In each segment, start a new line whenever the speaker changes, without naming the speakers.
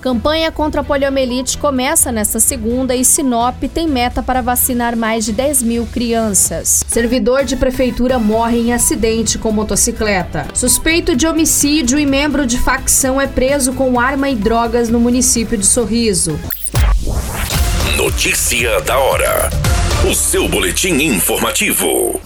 Campanha contra a poliomielite começa nesta segunda e Sinop tem meta para vacinar mais de 10 mil crianças. Servidor de prefeitura morre em acidente com motocicleta. Suspeito de homicídio e membro de facção é preso com arma e drogas no município de Sorriso.
Notícia da hora. O seu boletim informativo.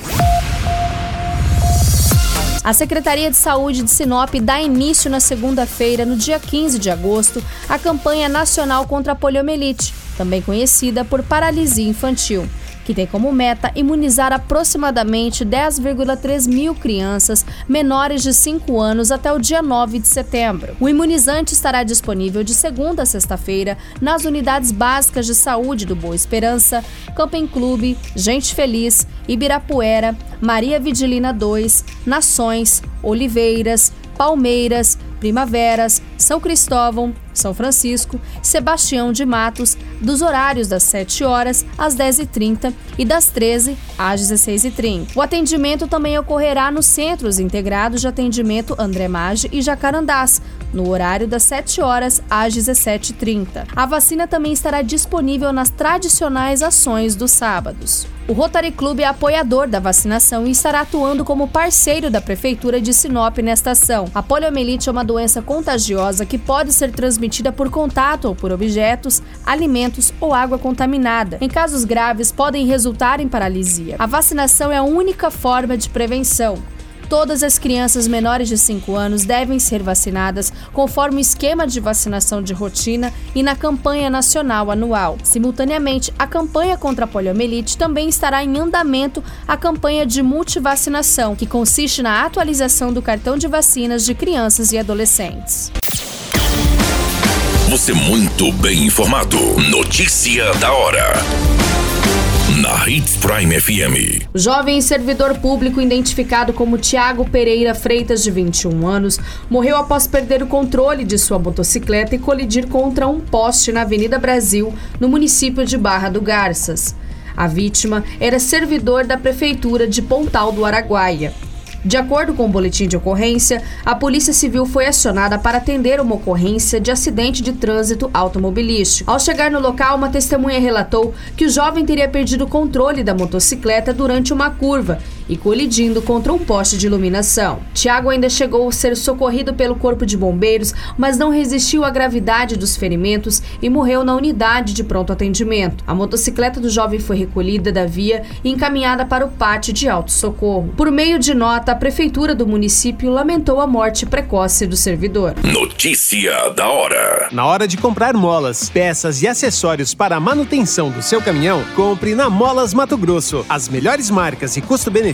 A Secretaria de Saúde de Sinop dá início na segunda-feira, no dia 15 de agosto, à campanha nacional contra a poliomielite, também conhecida por paralisia infantil que tem como meta imunizar aproximadamente 10,3 mil crianças menores de 5 anos até o dia 9 de setembro. O imunizante estará disponível de segunda a sexta-feira nas unidades básicas de saúde do Boa Esperança, Camping Clube, Gente Feliz, Ibirapuera, Maria Vidilina 2, Nações, Oliveiras, Palmeiras, Primaveras, São Cristóvão, São Francisco, Sebastião de Matos, dos horários das 7 horas às 10h30 e das 13 às 16h30. O atendimento também ocorrerá nos Centros Integrados de Atendimento André Maggi e Jacarandás, no horário das 7 horas às 17h30. A vacina também estará disponível nas tradicionais ações dos sábados. O Rotary Club é apoiador da vacinação e estará atuando como parceiro da Prefeitura de Sinop nesta ação. A poliomielite é uma doença contagiosa que pode ser transmitida por contato ou por objetos, alimentos ou água contaminada. Em casos graves, podem resultar em paralisia. A vacinação é a única forma de prevenção. Todas as crianças menores de 5 anos devem ser vacinadas conforme o esquema de vacinação de rotina e na campanha nacional anual. Simultaneamente, a campanha contra a poliomielite também estará em andamento a campanha de multivacinação, que consiste na atualização do cartão de vacinas de crianças e adolescentes.
Você muito bem informado. Notícia da hora na Hits Prime FM.
Jovem servidor público identificado como Tiago Pereira Freitas, de 21 anos, morreu após perder o controle de sua motocicleta e colidir contra um poste na Avenida Brasil, no município de Barra do Garças. A vítima era servidor da Prefeitura de Pontal do Araguaia. De acordo com o boletim de ocorrência, a Polícia Civil foi acionada para atender uma ocorrência de acidente de trânsito automobilístico. Ao chegar no local, uma testemunha relatou que o jovem teria perdido o controle da motocicleta durante uma curva e colidindo contra um poste de iluminação. Tiago ainda chegou a ser socorrido pelo Corpo de Bombeiros, mas não resistiu à gravidade dos ferimentos e morreu na unidade de pronto atendimento. A motocicleta do jovem foi recolhida da via e encaminhada para o pátio de alto-socorro. Por meio de nota, a prefeitura do município lamentou a morte precoce do servidor.
Notícia da hora.
Na hora de comprar molas, peças e acessórios para a manutenção do seu caminhão, compre na Molas Mato Grosso. As melhores marcas e custo-benefício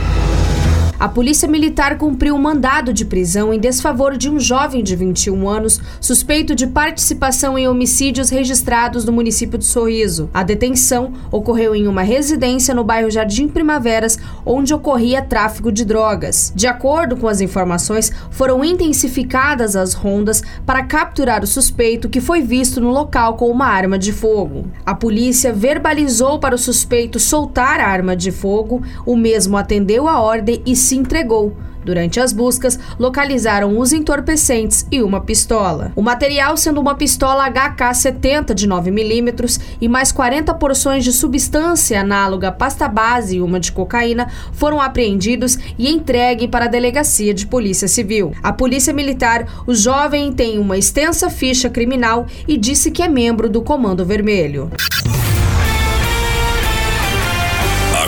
A Polícia Militar cumpriu um mandado de prisão em desfavor de um jovem de 21 anos suspeito de participação em homicídios registrados no município de Sorriso. A detenção ocorreu em uma residência no bairro Jardim Primaveras, onde ocorria tráfico de drogas. De acordo com as informações, foram intensificadas as rondas para capturar o suspeito que foi visto no local com uma arma de fogo. A polícia verbalizou para o suspeito soltar a arma de fogo, o mesmo atendeu a ordem e se entregou. Durante as buscas, localizaram os entorpecentes e uma pistola. O material sendo uma pistola HK-70 de 9mm e mais 40 porções de substância análoga pasta base e uma de cocaína foram apreendidos e entregue para a Delegacia de Polícia Civil. A Polícia Militar, o jovem tem uma extensa ficha criminal e disse que é membro do Comando Vermelho.